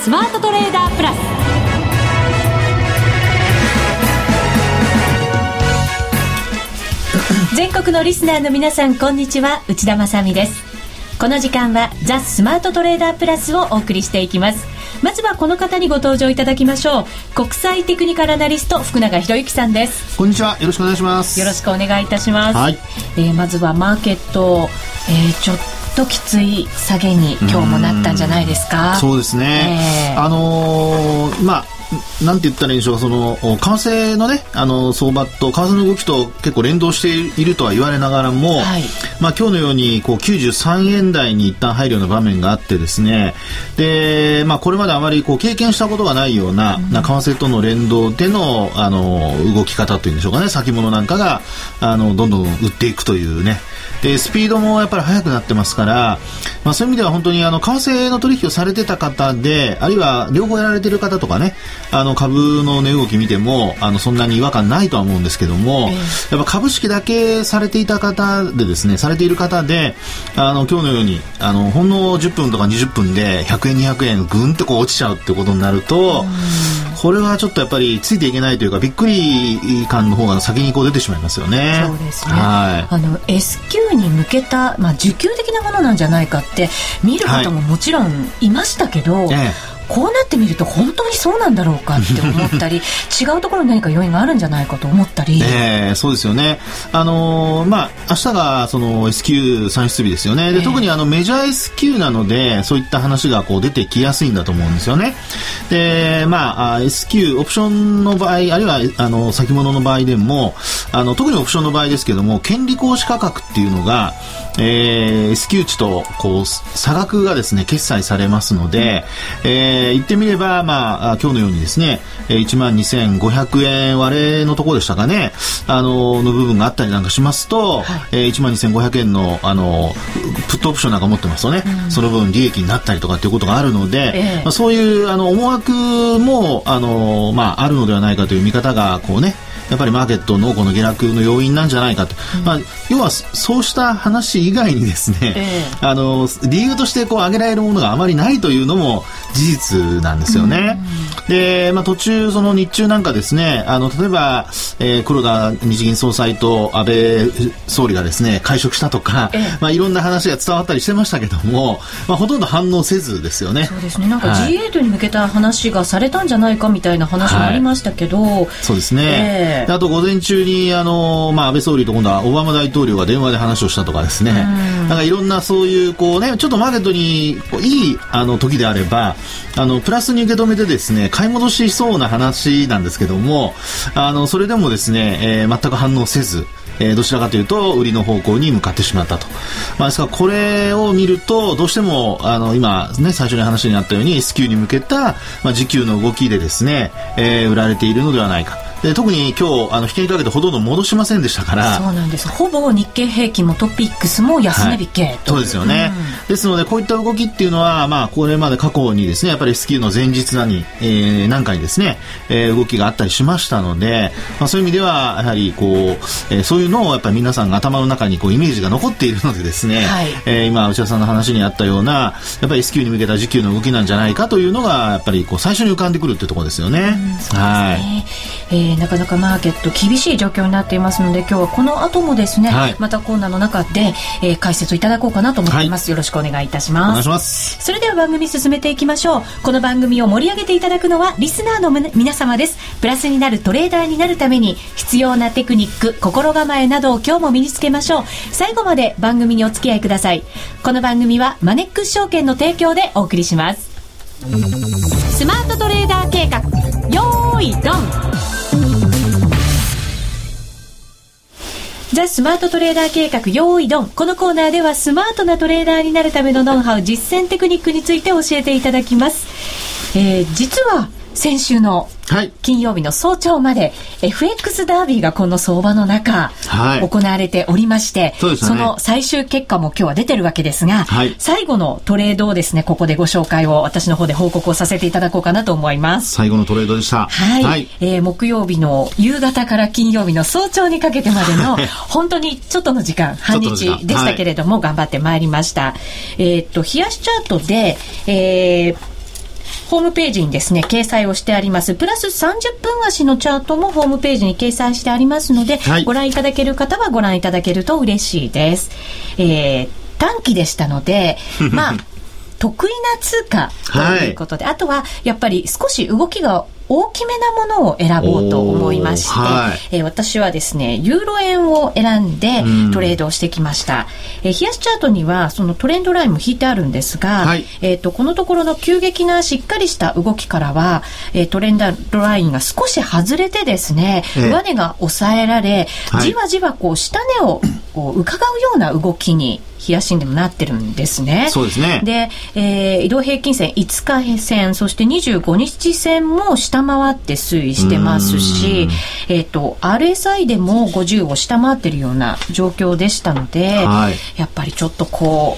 スマートトレーダープラス。全国のリスナーの皆さんこんにちは。内田まさです。この時間はザ・スマートトレーダープラスをお送りしていきます。まずはこの方にご登場いただきましょう。国際テクニカルアナリスト福永博之さんです。こんにちは。よろしくお願いします。よろしくお願いいたします、はい、えー、まずはマーケット、えー、ちょっときつい下げに今日もなったんじゃないですか？そうですね、えー、あのー、まあなんて言ったらいいんでしょうか、その、為替のね、あの、相場と、為替の動きと結構連動しているとは言われながらも、はい、まあ今日のように、こう、93円台に一旦入るような場面があってですね、で、まあこれまであまりこう、経験したことがないような、うん、為替との連動での、あの、動き方というんでしょうかね、先物なんかが、あの、どんどん売っていくというね、でスピードもやっぱり速くなってますから、まあ、そういう意味では本当にあの為替の取引をされてた方であるいは両方やられてる方とかねあの株の値動き見てもあのそんなに違和感ないとは思うんですけども、やっぱ株式だけされていた方でですねされている方であの今日のようにあのほんの10分とか20分で100円200円ぐんとこう落ちちゃうってことになると、これはちょっとやっぱりついていけないというかびっくり感の方が先にこう出てしまいますよね。そうですね。はい。あの S q に向けたまあ需給的なものなんじゃないかって見る方ももちろんいましたけど、はいええこうなってみると本当にそうなんだろうかって思ったり違うところに何か要因があるんじゃないかと思ったり、えー、そうですよね。あのー、まあ明日がその S q 算出日ですよね。で、えー、特にあのメジャー S q なのでそういった話がこう出てきやすいんだと思うんですよね。でまあ S q オプションの場合あるいはあの先物の場合でもあの特にオプションの場合ですけども権利行使価格っていうのがえー、S q 値とこう差額がですね決済されますので、えー、言ってみれば、まあ、今日のようにですね、1万2500円割れのところでしたかね、あの、の部分があったりなんかしますと、はい、えー、1万2500円の、あの、プットオプションなんか持ってますとね、うん、その分利益になったりとかっていうことがあるので、えー、まあ、そういう、あの、思惑も、あの、まあ、あるのではないかという見方が、こうね、やっぱりマーケットのこの下落の要因なんじゃないかと、うん、まあ、要はそうした話以外にですね、えー、あの理由としてこう挙げられるものがあまりないというのも事実なんですよね。うん、で、まあ、途中その日中なんかですねあの例えば、えー、黒田日銀総裁と安倍総理がですね会食したとか、えー、まあ、いろんな話が伝わったりしてましたけども、まあ、ほとんど反応せずですよね。そうですね。なんか G8 に向けた話がされたんじゃないかみたいな話もありましたけど、はい、そうですね、えーあと午前中にあの、まあ、安倍総理と今度はオバマ大統領が電話で話をしたとかですね、なんかいろんなそういうこう、ね、ちょっとマーケットにいいあの時であればあのプラスに受け止めてですね買い戻しそうな話なんですけどもあのそれでもですね、えー、全く反応せず。えー、どちらかというと売りの方向に向かってしまったと、まあ、ですからこれを見るとどうしてもあの今、ね、最初に話にあったように S q に向けた、まあ、時給の動きでですね、えー、売られているのではないか。で特に今日あの引けにかけてほとんど戻しませんでしたから。そうなんです。ほぼ日経平均もトピックスも安値引け、はい、そうですよね、うん、ですのでこういった動きっていうのは、まあ、これまで過去にですねやっぱり S q の前日なに、えー、何回ですね、えー、動きがあったりしましたので、まあ、そういう意味ではやはりこう、えー、そういうのをやっぱり皆さんが頭の中にこうイメージが残っているのでですね、はい、えー、今内田さんの話にあったようなやっぱり S q に向けた時給の動きなんじゃないかというのがやっぱりこう最初に浮かんでくるっていうところですよね。うん、はい、えー、なかなかマーケット厳しい状況になっていますので今日はこの後もですね、はい、またコーナーの中で、えー、解説をいただこうかなと思っています、はい、よろしくお願いいたします。お願いします。それでは番組進めていきましょう。この番組を盛り上げていただくのはリスナーの皆様です。プラスになるトレーダーになるために必要なテクニック心構えなどを今日も身につけましょう。最後まで番組にお付き合いください。この番組はマネックス証券の提供でお送りします。スマートトレーダー計画。よーいドン。ザ・スマートトレーダー計画。用意ドン。このコーナーではスマートなトレーダーになるためのノウハウ、実践テクニックについて教えていただきます。えー、実は先週の金曜日の早朝まで FX ダービーがこの相場の中、はい、行われておりまして、そね、その最終結果も今日は出てるわけですが、はい、最後のトレードをですね、ここでご紹介を私の方で報告をさせていただこうかなと思います。最後のトレードでした。はい。はい、えー、木曜日の夕方から金曜日の早朝にかけてまでの、本当にちょっとの時間、半日でしたけれども、頑張ってまいりました。えっと、冷やしチャートで、えー、ホームページにですね、掲載をしてあります。プラス30分足のチャートもホームページに掲載してありますので、はい、ご覧いただける方はご覧いただけると嬉しいです。えー、短期でしたので、まあ、得意な通貨ということで、はい、あとはやっぱり少し動きが大きめなものを選ぼうと思いまして、はい、えー、私はですね、ユーロ円を選んでトレードをしてきました。えー、冷やしチャートにはそのトレンドラインも引いてあるんですが、はい、えっ、と、このところの急激なしっかりした動きからは、えー、トレンドラインが少し外れてですね、上値が抑えられ、じわじわこう下値をこう伺うような動きに冷やしんでもなってるんですね。そうですね。で、えー、移動平均線5日線、そして25日線も下回って推移してますし、えっ、ー、と、RSI でも50を下回ってるような状況でしたので、はい、やっぱりちょっとこ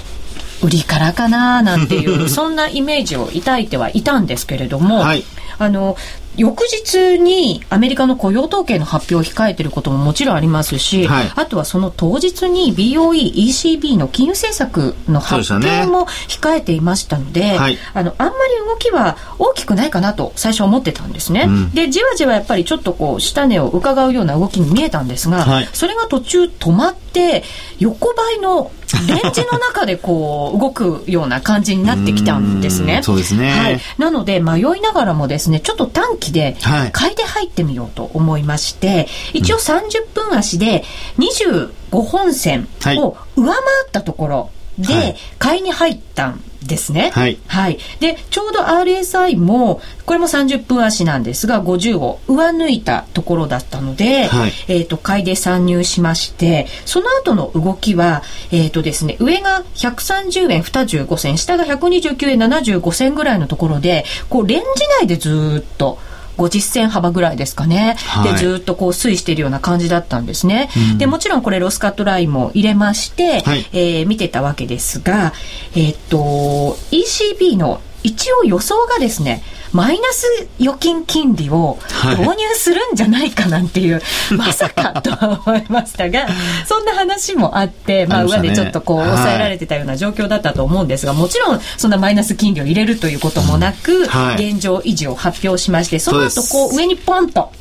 う、売りからかななんていう そんなイメージを抱いてはいたんですけれども、はい、あの翌日にアメリカの雇用統計の発表を控えていることももちろんありますし、はい、あとはその当日に BOE、ECB の金融政策の発表も控えていましたので、ねはい、あのあんまり動きは大きくないかなと最初思ってたんですね。うん、で、じわじわやっぱりちょっとこう下値を伺うような動きに見えたんですが、はい、それが途中止まって横ばいのレンジの中でこう 動くような感じになってきたんですね。そうですね。はい。なので迷いながらもですね、ちょっと短期で買いで入ってみようと思いまして、一応30分足で25本線を上回ったところで買いに入ったんですね。はい。はい。で、ちょうど RSI も、これも30分足なんですが、50を上抜いたところだったので、はい、えっ、ー、と、買いで参入しまして、その後の動きは、えっ、ー、とですね、上が130円25銭、下が129円75銭ぐらいのところで、こう、レンジ内でずっと、50銭幅ぐらいですかね、はい、でずっとこう推移しているような感じだったんですね、うん、でもちろんこれロスカットラインも入れまして、はい、えー、見てたわけですが、えー、っと ECB の一応予想がですねマイナス預金金利を導入するんじゃないかなんていう、はい、まさかとは思いましたが、そんな話もあって、まあ、上でちょっとこう、抑えられてたような状況だったと思うんですが、もちろん、そんなマイナス金利を入れるということもなく、現状維持を発表しまして、その後、こう、上にポンと、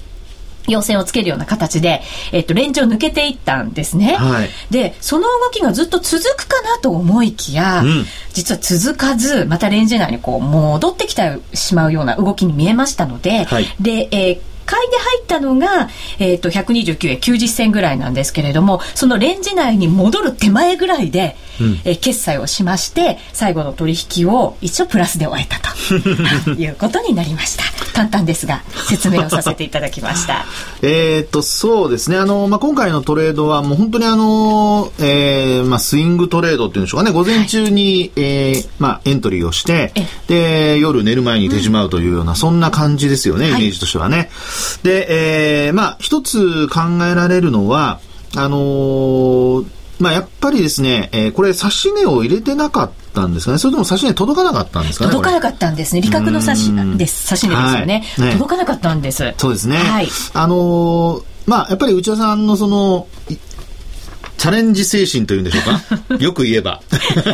陽線をつけるような形で、えっと、レンジを抜けていったんですね。はい、で、その動きがずっと続くかなと思いきや、うん、実は続かず、またレンジ内にこう、戻ってきてしまうような動きに見えましたので、はい、で、えー買いで入ったのが、えっ、ー、と、129円90銭ぐらいなんですけれども、そのレンジ内に戻る手前ぐらいで、うん、えー、決済をしまして、最後の取引を一応プラスで終えたと いうことになりました。簡単ですが、説明をさせていただきました。えっと、そうですね。あの、まあ、今回のトレードはもう本当にあの、えー、まあ、スイングトレードっていうんでしょうかね。午前中に、はい、えー、まあ、エントリーをして、で、夜寝る前に手締まうというような、うん、そんな感じですよね、イメージとしてはね。はいで、えー、まあ、一つ考えられるのは、あのー、まあ、やっぱりですね、えー、これ、指し値を入れてなかったんですかね、それとも指し値届かなかったんですかね。届かなかったんですね。利確の指しです。指し値ですよね、はいね、届かなかったんです。そうですね。はい。あのー、まあ、やっぱり内田さんのその、チャレンジ精神というんでしょうか？よく言えば。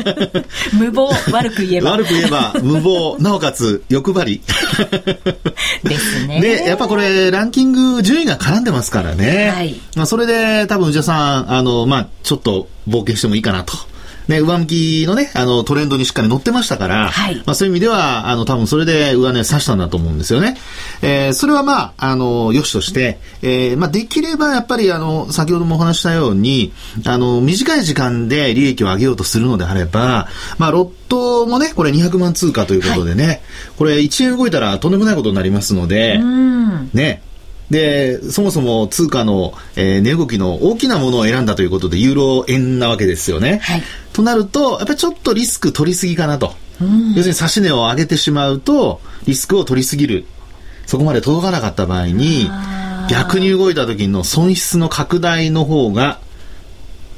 無謀、悪く言えば。悪く言えば、無謀、なおかつ欲張り。ですね。で、やっぱこれ、ランキング順位が絡んでますからね。はい。まあ、それで、多分、内田さん、あの、まあ、ちょっと冒険してもいいかなと。ね、上向きのね、あの、トレンドにしっかり乗ってましたから、はい、まあそういう意味では、あの、多分それで上値刺したんだと思うんですよね。えー、それはまあ、あの、良しとして、えー、まあできればやっぱりあの、先ほどもお話したように、あの、短い時間で利益を上げようとするのであれば、まあロットもね、これ200万通貨ということでね、はい、これ1円動いたらとんでもないことになりますので、ね、で、そもそも通貨の、えー、値動きの大きなものを選んだということで、ユーロ円なわけですよね。はい、となると、やっぱりちょっとリスク取りすぎかなと。要するに指し値を上げてしまうと、リスクを取りすぎる。そこまで届かなかった場合に、逆に動いた時の損失の拡大の方が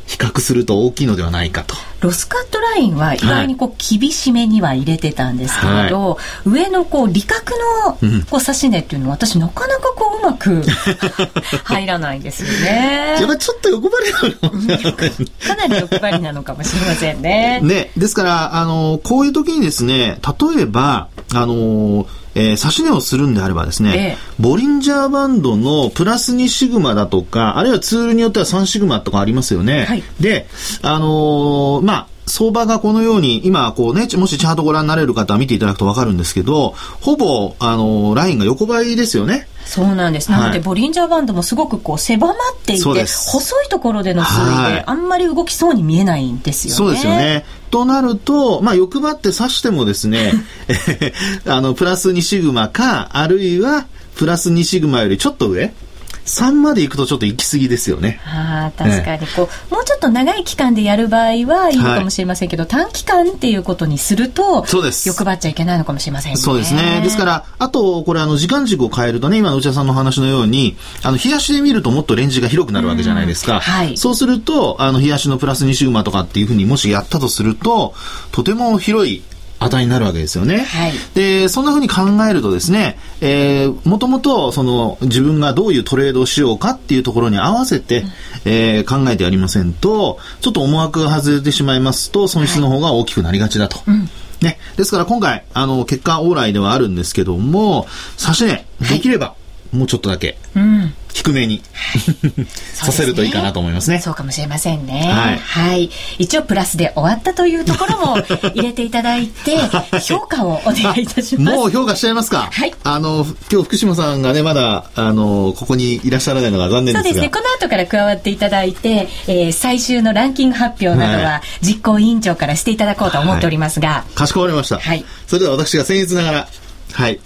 比較すると大きいのではないかと。ロスカットラインは意外にこう厳しめには入れてたんですけれど、はい、上のこう利確のこう指し値っていうのは私なかなかこううまく 入らないですよね。やっぱりちょっと欲張りなのかなり欲張りなのかもしれませんね。ね。ですから、あの、こういう時にですね、例えば、あのーえー、差し値をするんであればですね、ええ、ボリンジャーバンドのプラス2シグマだとか、あるいはツールによっては3シグマとかありますよね。はい、で、あのー、まあ、相場がこのように、今、こうね、もしチャートご覧になれる方は見ていただくとわかるんですけど、ほぼ、あの、ラインが横ばいですよね。そうなんです。なので、ボリンジャーバンドもすごくこう狭まっていて、細いところでの推移で、あんまり動きそうに見えないんですよね。そうですよね。となると、まあ、欲張って指してもですね、あの、プラス2シグマか、あるいは、プラス2シグマよりちょっと上3まで行くとちょっと行き過ぎですよね。ああ、確かにこう、もうちょっと長い期間でやる場合はいいのかもしれませんけど、はい、短期間っていうことにすると、そうです。欲張っちゃいけないのかもしれませんね。そうですね。ですから、あと、これあの、時間軸を変えるとね、今の内田さんの話のように、あの、冷やしで見るともっとレンジが広くなるわけじゃないですか。はい。そうすると、あの、冷やしのプラス2シグマとかっていうふうにもしやったとすると、とても広い値になるわけですよね。はい、で、そんなふうに考えるとですね、えー、もともと、その、自分がどういうトレードをしようかっていうところに合わせて、うん、えー、考えてやりませんと、ちょっと思惑が外れてしまいますと、損失の方が大きくなりがちだと。はいうんね。ですから今回、あの、結果往来ではあるんですけども、差し値、できれば、もうちょっとだけ、うん、低めにさせるといいかなと思いますね。そうかもしれませんね。はい。はい。一応プラスで終わったというところも 入れていただいて、評価をお願いいたします。もう評価しちゃいますか。はい。あの、今日福島さんがね、まだ、あの、ここにいらっしゃらないのが残念ですが。そうですね。この後から加わっていただいて、えー、最終のランキング発表などは、実行委員長からしていただこうと思っておりますが。はい、かしこまりました。はい。それでは私が僭越ながら、はい。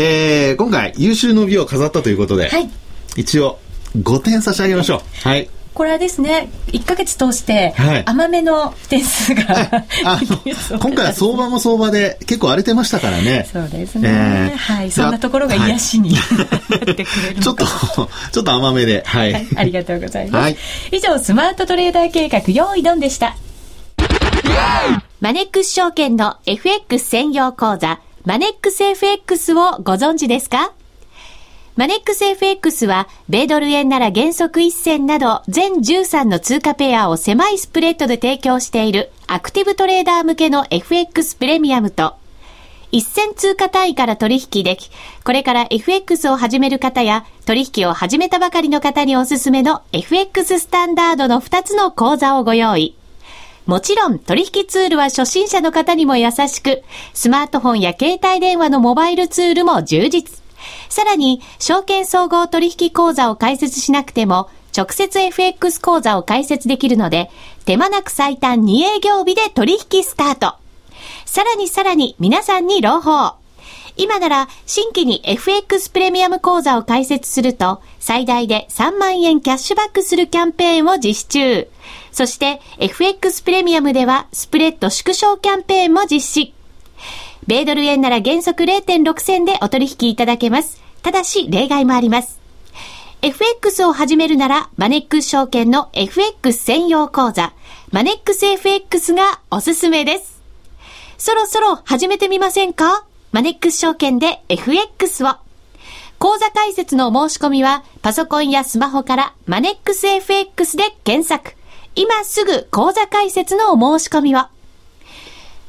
えー、今回優秀の美を飾ったということで、はい、一応5点差し上げましょう。はい。これはですね、1か月通して、甘めの点数が、はい、今回は相場も相場で結構荒れてましたからね。そうですね。えー、はい。そんなところが癒しに、なってくれるちょっと、ちょっと甘めで、はい。はい、ありがとうございます。はい、以上、スマートトレーダー計画、用意ドンでした。マネックス証券の FX 専用講座、マネックス FX をご存知ですか？マネックス FX は、米ドル円なら原則1銭など、全13の通貨ペアを狭いスプレッドで提供している、アクティブトレーダー向けの FX プレミアムと、一銭通貨単位から取引でき、これから FX を始める方や、取引を始めたばかりの方におすすめの FX スタンダードの2つの講座をご用意。もちろん取引ツールは初心者の方にも優しく、スマートフォンや携帯電話のモバイルツールも充実。さらに、証券総合取引口座を開設しなくても、直接 FX 口座を開設できるので、手間なく最短2営業日で取引スタート。さらにさらに皆さんに朗報。今なら新規に FX プレミアム講座を開設すると最大で3万円キャッシュバックするキャンペーンを実施中。そして FX プレミアムではスプレッド縮小キャンペーンも実施。米ドル円なら原則0.6銭でお取引いただけます。ただし例外もあります。FX を始めるならマネックス証券の FX 専用講座マネックス FX がおすすめです。そろそろ始めてみませんか？マネックス証券で FX を。講座開設の申し込みは、パソコンやスマホからマネックス FX で検索。今すぐ講座開設のお申し込みを。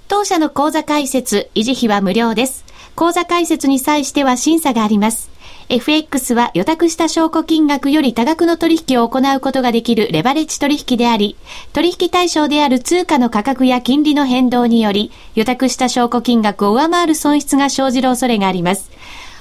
当社の講座開設、維持費は無料です。講座開設に際しては審査があります。FX は予託した証拠金額より多額の取引を行うことができるレバレッジ取引であり、取引対象である通貨の価格や金利の変動により、予託した証拠金額を上回る損失が生じる恐れがあります。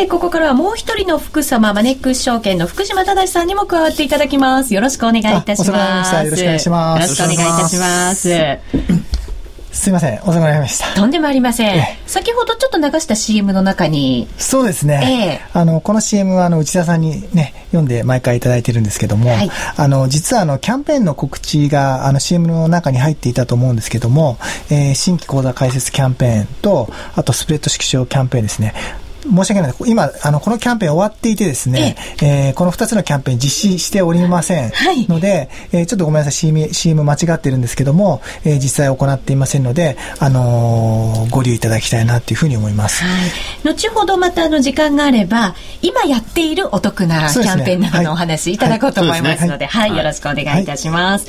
て、ここからはもう一人の福様、マネックス証券の福島正さんにも加わっていただきます。よろしくお願いいたします。よろしくお願いします。よろしくお願いいたします。すいません、遅くなりました。とんでもありません。先ほどちょっと流した CM の中に。そうですね。えー、あの、この CM は、あの、内田さんにね、読んで毎回いただいてるんですけども、はい、あの、実は、あの、キャンペーンの告知が、あの、CM の中に入っていたと思うんですけども、えー、新規講座開設キャンペーンと、あと、スプレッド縮小キャンペーンですね。申し訳ない。今、あの、このキャンペーン終わっていてですね、ええ。ー、この2つのキャンペーン実施しておりません。ので、はい、えー、ちょっとごめんなさい、CM, CM 間違ってるんですけども、えー、実際行っていませんので、あのー、ご留意いただきたいなというふうに思います。はい。後ほどまたあの時間があれば、今やっているお得なキャンペーンなどのお話い。ただこうと思いますので、はい、よろしくお願いい。たします。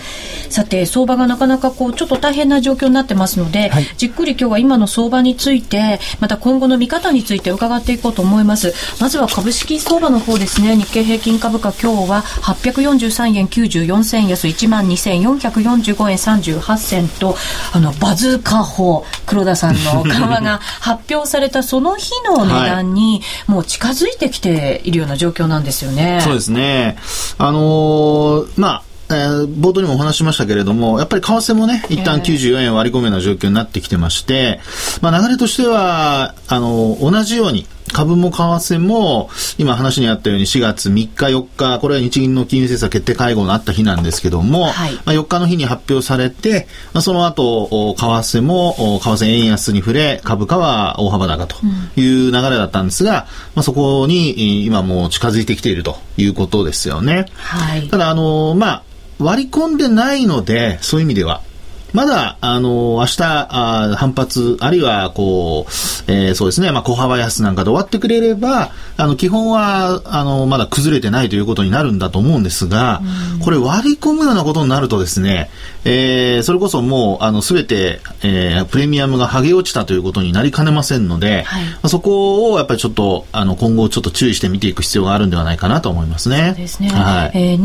さて、相場がなかなかこう、ちょっと大変な状況になってますので、じっくり今日は今の相場について、また今後の見方について伺っていこうと思います。まずは株式相場の方ですね。日経平均株価今日は843円94銭安12,445円38銭と、あの、バズーカ法、黒田さんの緩和が 発表されたその日の値段に、もう近づいてきているような状況なんですよね。そうですね。あのー、まあ、えー、冒頭にもお話しましたけれども、やっぱり為替もね、一旦94円割り込むような状況になってきてまして、まあ、流れとしては、あの、同じように、株も為替も、今話にあったように4月3日、4日、これは日銀の金融政策決定会合のあった日なんですけども、はい、まあ、4日の日に発表されて、まあ、その後、為替も、為替円安に触れ、株価は大幅高という流れだったんですが、まあ、そこに今もう近づいてきているということですよね。はい、ただ、あの、まあ、割り込んでないので、そういう意味では、まだ、あの、明日、あ反発、あるいは、こう、えー、そうですね、まあ、小幅安なんかで終わってくれれば、あの、基本は、あの、まだ崩れてないということになるんだと思うんですが、これ割り込むようなことになるとですね、えー、それこそもう、あの、すべて、えー、プレミアムが剥げ落ちたということになりかねませんので、はい、まあ、そこをやっぱりちょっと、あの、今後ちょっと注意して見ていく必要があるんではないかなと思いますね。そうですね。はい。えー、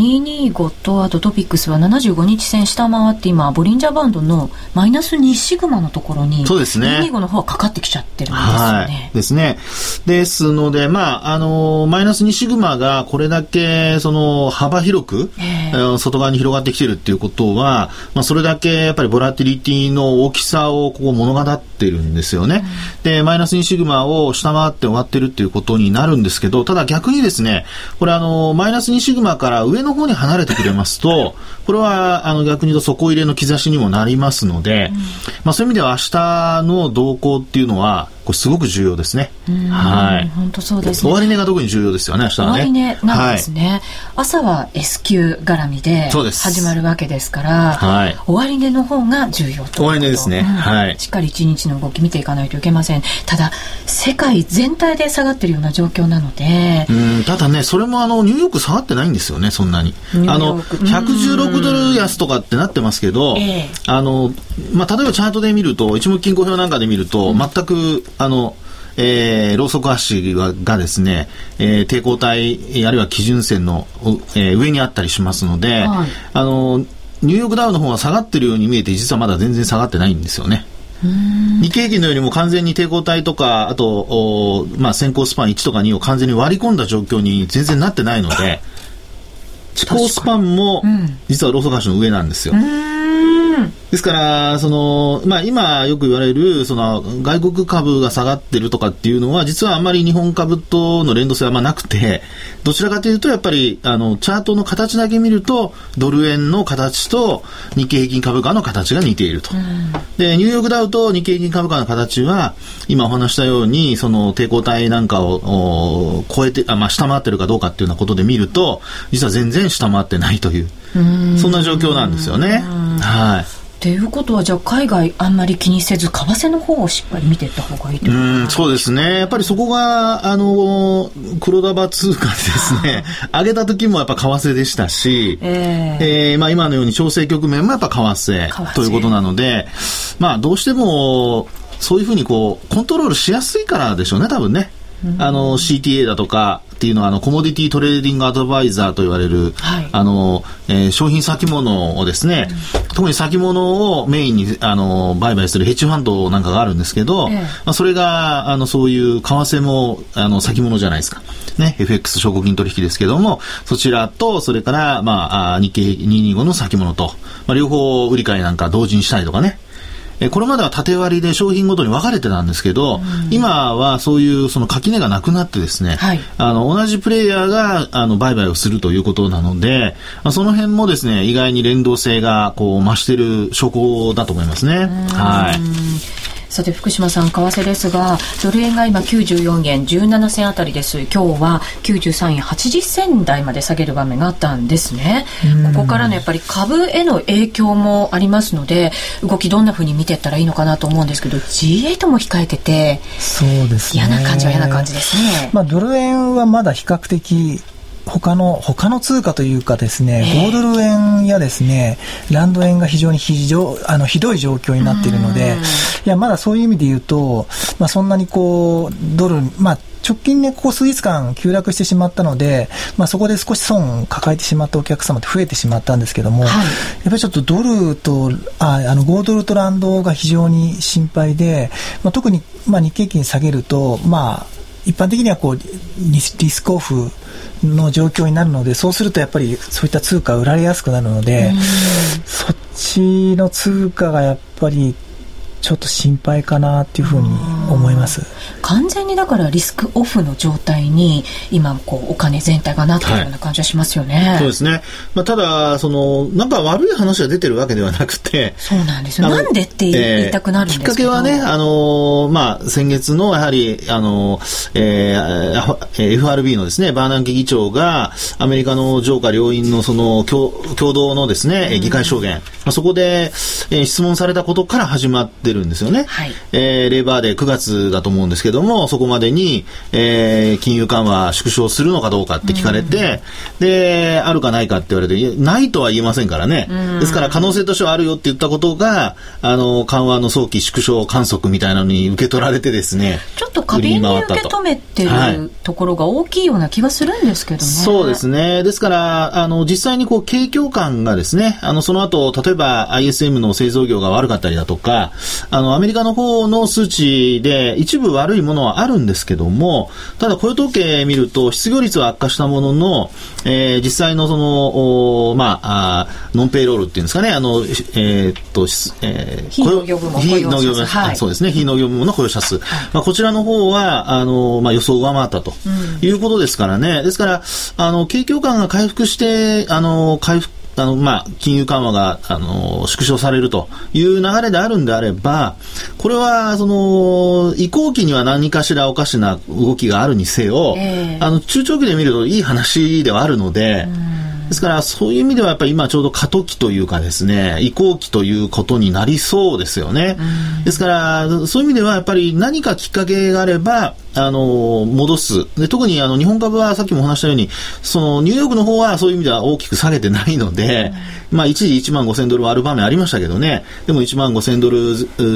225と、あとトピックスは75日線下回って今、ボリンジャーバンドドのマイナス2シグマのところに、そうですね。225の方はかかってきちゃってるんですよね。はい。ですね。ですので、まあ、あの、マイナス2シグマがこれだけ、その、幅広く、えー、外側に広がってきてるっていうことは、まあ、それだけやっぱりボラティリティの大きさをここ物語ってるんですよね。うん、で、マイナス2シグマを下回って終わってるっていうことになるんですけど、ただ逆にですね、これあの、マイナス2シグマから上の方に離れてくれますと、これはあの逆に言うと底入れの兆しにもなりますので、まあ、そういう意味では明日の動向っていうのはこれすごく重要ですね。はい。本当そうですね。終値が特に重要ですよね、明日はね。終値なんですね。はい、朝は S q 絡みで始まるわけですから、はい、終値の方が重要と終値ですね、うん、はい。しっかり一日の動き見ていかないといけません。ただ、世界全体で下がってるような状況なので。うん、ただね、それもあの、ニューヨーク下がってないんですよね、そんなに。あの、116ドル安とかってなってますけど、えー、あの、まあ、例えばチャートで見ると、一目金庫表なんかで見ると、全く、あの、えー、ローソク足がですね、えー、抵抗体、あるいは基準線の、えー、上にあったりしますので、はい、あの、ニューヨークダウの方が下がってるように見えて、実はまだ全然下がってないんですよね。日経平均のよりも完全に抵抗体とか、あと、まあ、先行スパン1とか2を完全に割り込んだ状況に全然なってないので、地高スパンも、実はローソク足の上なんですよ。ですから、その、まあ、今よく言われる、その、外国株が下がってるとかっていうのは、実はあまり日本株との連動性はあんまなくて、どちらかというと、やっぱり、あの、チャートの形だけ見ると、ドル円の形と日経平均株価の形が似ていると。で、ニューヨークダウと日経平均株価の形は、今お話したように、その、抵抗体なんかを超えて、あまあ、下回ってるかどうかっていうようなことで見ると、実は全然下回ってないという、そんな状況なんですよね。はい。ということは、じゃあ海外あんまり気にせず、為替の方をしっかり見ていった方がいいとうんそうですね。やっぱりそこが、あの、黒田場通貨でですね、上げた時もやっぱ為替でしたし、えー、えー、まあ今のように調整局面もやっぱ為替ということなので、まあどうしても、そういうふうにこう、コントロールしやすいからでしょうね、多分ね。あの CTA だとかっていうのはあのコモディティトレーディングアドバイザーと言われる、はい、あのえー、商品先物をですね、うん、特に先物をメインにあの売買するヘッジファンドなんかがあるんですけど、ええ、まあ、それがあのそういう為替もあの先物じゃないですか。ね、FX 証拠金取引ですけども、そちらと、それから、まあ、日経225の先物と、まあ、両方売り買いなんか同時にしたりとかね、えこれまでは縦割りで商品ごとに分かれてたんですけど、今はそういうその垣根がなくなってですね、はい、あの同じプレイヤーがあの売買をするということなので、まあ、その辺もですね意外に連動性がこう増している証拠だと思いますね。はいさて福島さん為替ですがドル円が今94円17銭あたりです。今日は93円80銭台まで下げる場面があったんですね。ここからのやっぱり株への影響もありますので動きどんなふうに見ていったらいいのかなと思うんですけど G8 も控えててそうです、ね、嫌な感じは嫌な感じですね、まあ、ドル円はまだ比較的他の、他の通貨というかですね、5ドル円やですね、ランド円が非常に非常、あの、ひどい状況になっているので、いや、まだそういう意味で言うと、まあ、そんなにこう、ドル、まあ、直近ね、ここ数日間急落してしまったので、まあ、そこで少し損を抱えてしまったお客様って増えてしまったんですけども、はい、やっぱりちょっとドルと、ああの5ドルとランドが非常に心配で、まあ、特に、まあ、日経金下げると、まあ、一般的にはこうリスクオフの状況になるのでそうするとやっぱりそういった通貨売られやすくなるのでそっちの通貨がやっぱりちょっと心配かなっていうふうに思います。完全にだからリスクオフの状態に今こうお金全体がなってるような感じはしますよね、はい、そうですね、まあ、ただそのなんか悪い話が出てるわけではなくてそうなんですよ。なんでって言いたくなるんですけど、えー、きっかけはねあの、まあ、先月のやはりあの、えー、FRB のですねバーナンキ議長がアメリカの上下両院のその共共同のですね議会証言、まあ、そこで、えー、質問されたことから始まってるんですよね。はい、えー、レーバーで9月だと思うんですけども、そこまでに、えー、金融緩和縮小するのかどうかって聞かれて、うん、で、あるかないかって言われて、ないとは言えませんからね。うん、ですから可能性としてはあるよって言ったことが、あの、緩和の早期縮小観測みたいなのに受け取られてですね。ちょっと過敏に受け止めてるところが大きいような気がするんですけどね。そうですね。ですから、あの、実際にこう、景況感がですね、あの、その後、例えば ISM の製造業が悪かったりだとか、あの、アメリカの方の数値で一部悪いものはあるんですけども、ただ雇用統計見ると失業率は悪化したものの、えー、実際のその、まあノンペイロールっていうんですかね、あの、えー、っと、えー、非農業部門非農業部門、はい、そうですね、非農業部門の雇用者数。はい、まあ、こちらの方は、あの、まあ、予想を上回ったということですからね。うん、ですから、あの、景況感が回復して、あの、回復あの、まあ、金融緩和が、あの、縮小されるという流れであるんであれば、これは、その、移行期には何かしらおかしな動きがあるにせよ、えー、あの、中長期で見るといい話ではあるので、ですから、そういう意味ではやっぱり今ちょうど過渡期というかですね、移行期ということになりそうですよね。ですから、そういう意味ではやっぱり何かきっかけがあれば、あの、戻す。で、特にあの、日本株はさっきも話したように、その、ニューヨークの方はそういう意味では大きく下げてないので、まあ、一時1万5千ドルはある場面ありましたけどね、でも1万5千ドル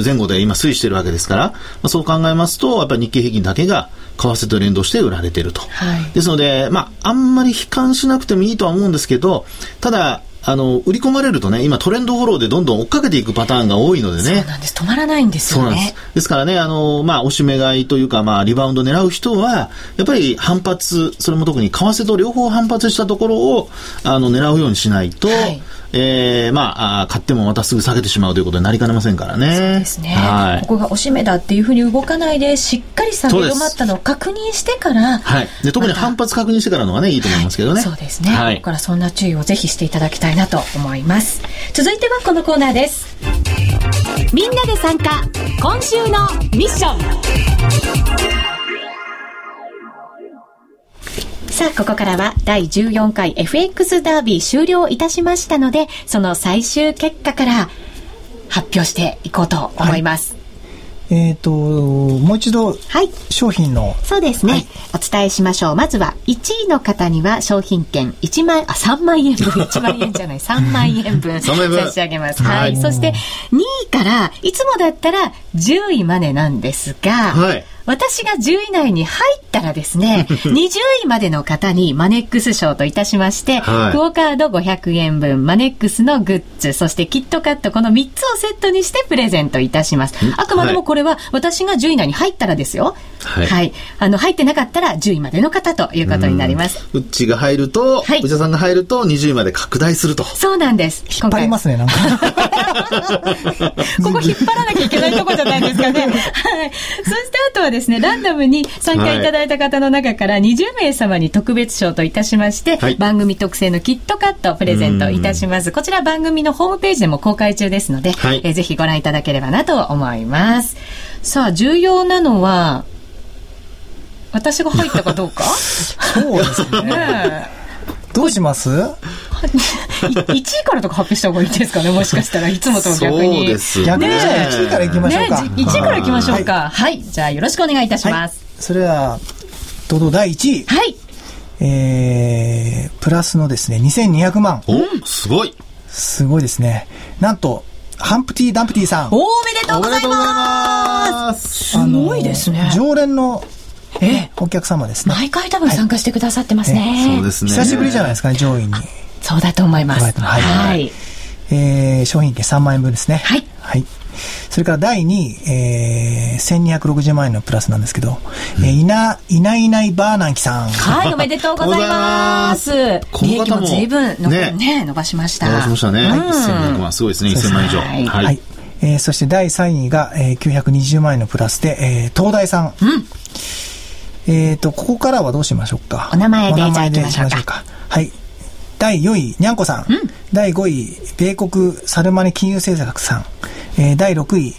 前後で今推移してるわけですから、まあ、そう考えますと、やっぱり日経平均だけが、為替と連動して売られていると。はい、ですので、まあ、あんまり悲観しなくてもいいとは思うんですけど、ただ、あの、売り込まれるとね、今トレンドフォローでどんどん追っかけていくパターンが多いのでね。そうなんです。止まらないんですよね。そうなんです。ですからね、あの、まあ、押し目買いというか、まあ、リバウンド狙う人は、やっぱり反発、それも特に為替と両方反発したところを、あの、狙うようにしないと、はいえー、まあ、買ってもまたすぐ下げてしまうということになりかねませんからね。そうですね。はい、ここがおしめだっていうふうに動かないで、しっかり下げ止まったのを確認してから、はい。で、特に反発確認してからのがね、いいと思いますけどね。そうですね。はい。ここからそんな注意をぜひしていただきたいなと思います。続いてはこのコーナーです。みんなで参加、今週のミッション。さあ、ここからは第14回 FX ダービー終了いたしましたので、その最終結果から発表していこうと思います。はいえっ、ー、と、もう一度、はい、商品の。そうですね、はい、お伝えしましょう。まずは、1位の方には商品券1万、あ、3万円分、1万円じゃない、3万円分差し上げます。はい。そして、2位から、いつもだったら10位までなんですが、はい。私が10位以内に入ったらですね、20位までの方にマネックス賞といたしまして、はい、クオカード500円分、マネックスのグッズ、そしてキットカット、この3つをセットにしてプレゼントいたします。あくまでもこれは私が10位以内に入ったらですよ。はい。はい、あの、入ってなかったら10位までの方ということになります。うっちが入ると、はい、内田さんが入ると20位まで拡大すると。そうなんです。引っ張りますね、なんか。ここ引っ張らなきゃいけないとこじゃないですかね。はい。そしてあとははですね、ランダムに参加いただいた方の中から20名様に特別賞といたしまして、はい、番組特製のキットカットプレゼントいたします。こちら番組のホームページでも公開中ですので、はい、えぜひご覧いただければなと思います。さあ、重要なのは、私が入ったかどうか？そうですね。どうします？1位からとか発表した方がいいですかね？もしかしたらいつもと逆に。そうですね。逆に1位からいきましょうか。ね、1位からいきましょうか。はい、はい。じゃあよろしくお願いいたします。はい、それでは、堂々第1位？はい。えー、プラスのですね、2200万。おすごい。すごいですね。なんと、ハンプティ・ダンプティさん。おめでとうございますすごいですね。常連のえお客様ですね。毎回多分参加してくださってますね。そうですね。久しぶりじゃないですかね、上位に。そうだと思います。はい。はい、えー、商品券3万円分ですね。はい。はい。それから第2位、えー、1260万円のプラスなんですけど、うん、えー、いな、いないいないバーナンキさん。はい、おめでとうございます。利益も随分の、ね、ね、伸ばしました。伸ばしましたね。はい、1200万、すごいですね、1000万以上。はい。はい、えー、そして第3位が、えー、920万円のプラスで、えー、東大さん。うん。えっ、ー、と、ここからはどうしましょうか。お名前でじゃあ行きましょうか。はい。第4位、にゃんこさん。うん、第5位、米国サルマネ金融政策さん。えー、第6位、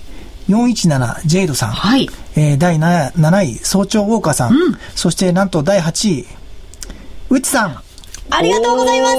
417ジェイドさん。はい。えー、第 7, 7位、早朝ウォーカーさん。うん、そしてなんと第8位、ウッチさん。ありがとうございます。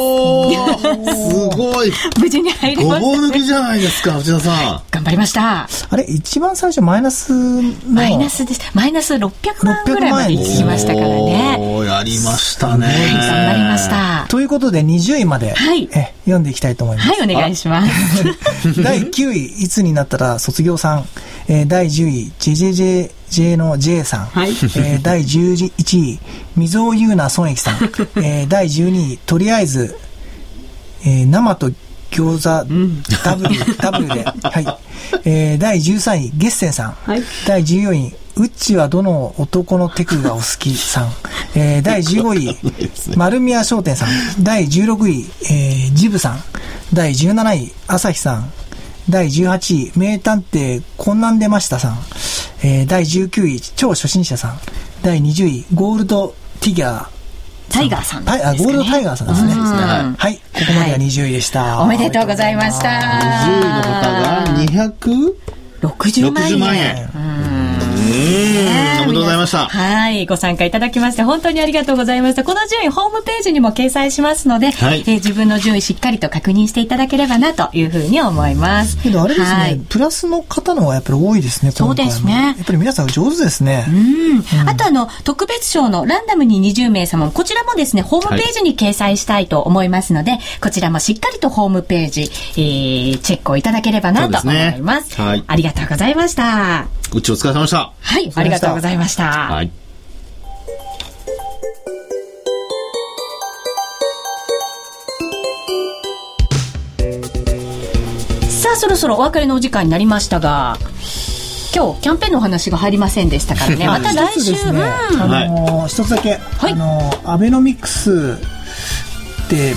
すごい。無事に入りました、ごぼう抜きじゃないですか、内田さん。頑張りました。あれ、一番最初マイナスマイナスです。マイナス600万ぐらいまで行きましたからね。おやりましたね。頑張りました。ということで、20位まで、はい、え読んでいきたいと思います。はい、お願いします。第9位、いつになったら卒業さん。えー、第10位、JJJ、J の J さん、はい、えー、第11位、溝尾優奈孫益さん、えー、第12位、とりあえず、えー、生と餃子、うん、ダブル、ダブルで、はい。えー、第13位、ゲッセンさん、はい、第14位、うっちはどの男のテクがお好きさん、えー、第15位、丸宮商店さん、第16位、えー、ジブさん、第17位、朝日さん、第18位、名探偵、こんなん出ましたさん。えー、第19位、超初心者さん。第20位、ゴールドティギャー。タイガーさん、ね、あ、ゴールドタイガーさんですね。はい。ここまでが20位でした、はい。おめでとうございました。20位の方が260万円。60万円。おめでとうございました。はい。ご参加いただきまして、本当にありがとうございました。この順位、ホームページにも掲載しますので、はい、えー、自分の順位しっかりと確認していただければな、というふうに思います。けど、あれですね、はい、プラスの方の方がやっぱり多いですね、そうですね。やっぱり皆さん上手ですね。うん。うん、あと、あの、特別賞のランダムに20名様、こちらもですね、ホームページに掲載したいと思いますので、はい、こちらもしっかりとホームページ、えー、チェックをいただければなと思います。すね、はい。ありがとうございました。うちお疲れ様でした。はい、ありがとうございました。はい。さあ、そろそろお別れのお時間になりましたが、今日キャンペーンのお話が入りませんでしたからね、また来週、ね、うん、あのー、一つだけ、はい、あのー、アベノミクス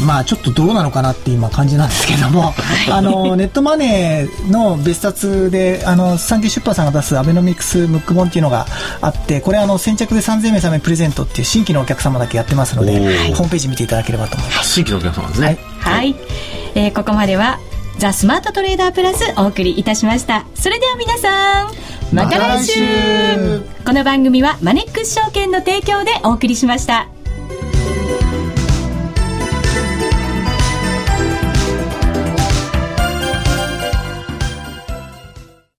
まあちょっとどうなのかなって今感じなんですけども、あのネットマネーの別冊であの産経出版さんが出すアベノミクスムック本っていうのがあってこれあの先着で3000名様にプレゼントっていう新規のお客様だけやってますのでホームページ見ていただければと思います。新規のお客様ですね。はい、はい、えー、ここまではザ・スマートトレーダープラスお送りいたしました。それでは皆さんまた来週。ま、来週。この番組はマネックス証券の提供でお送りしました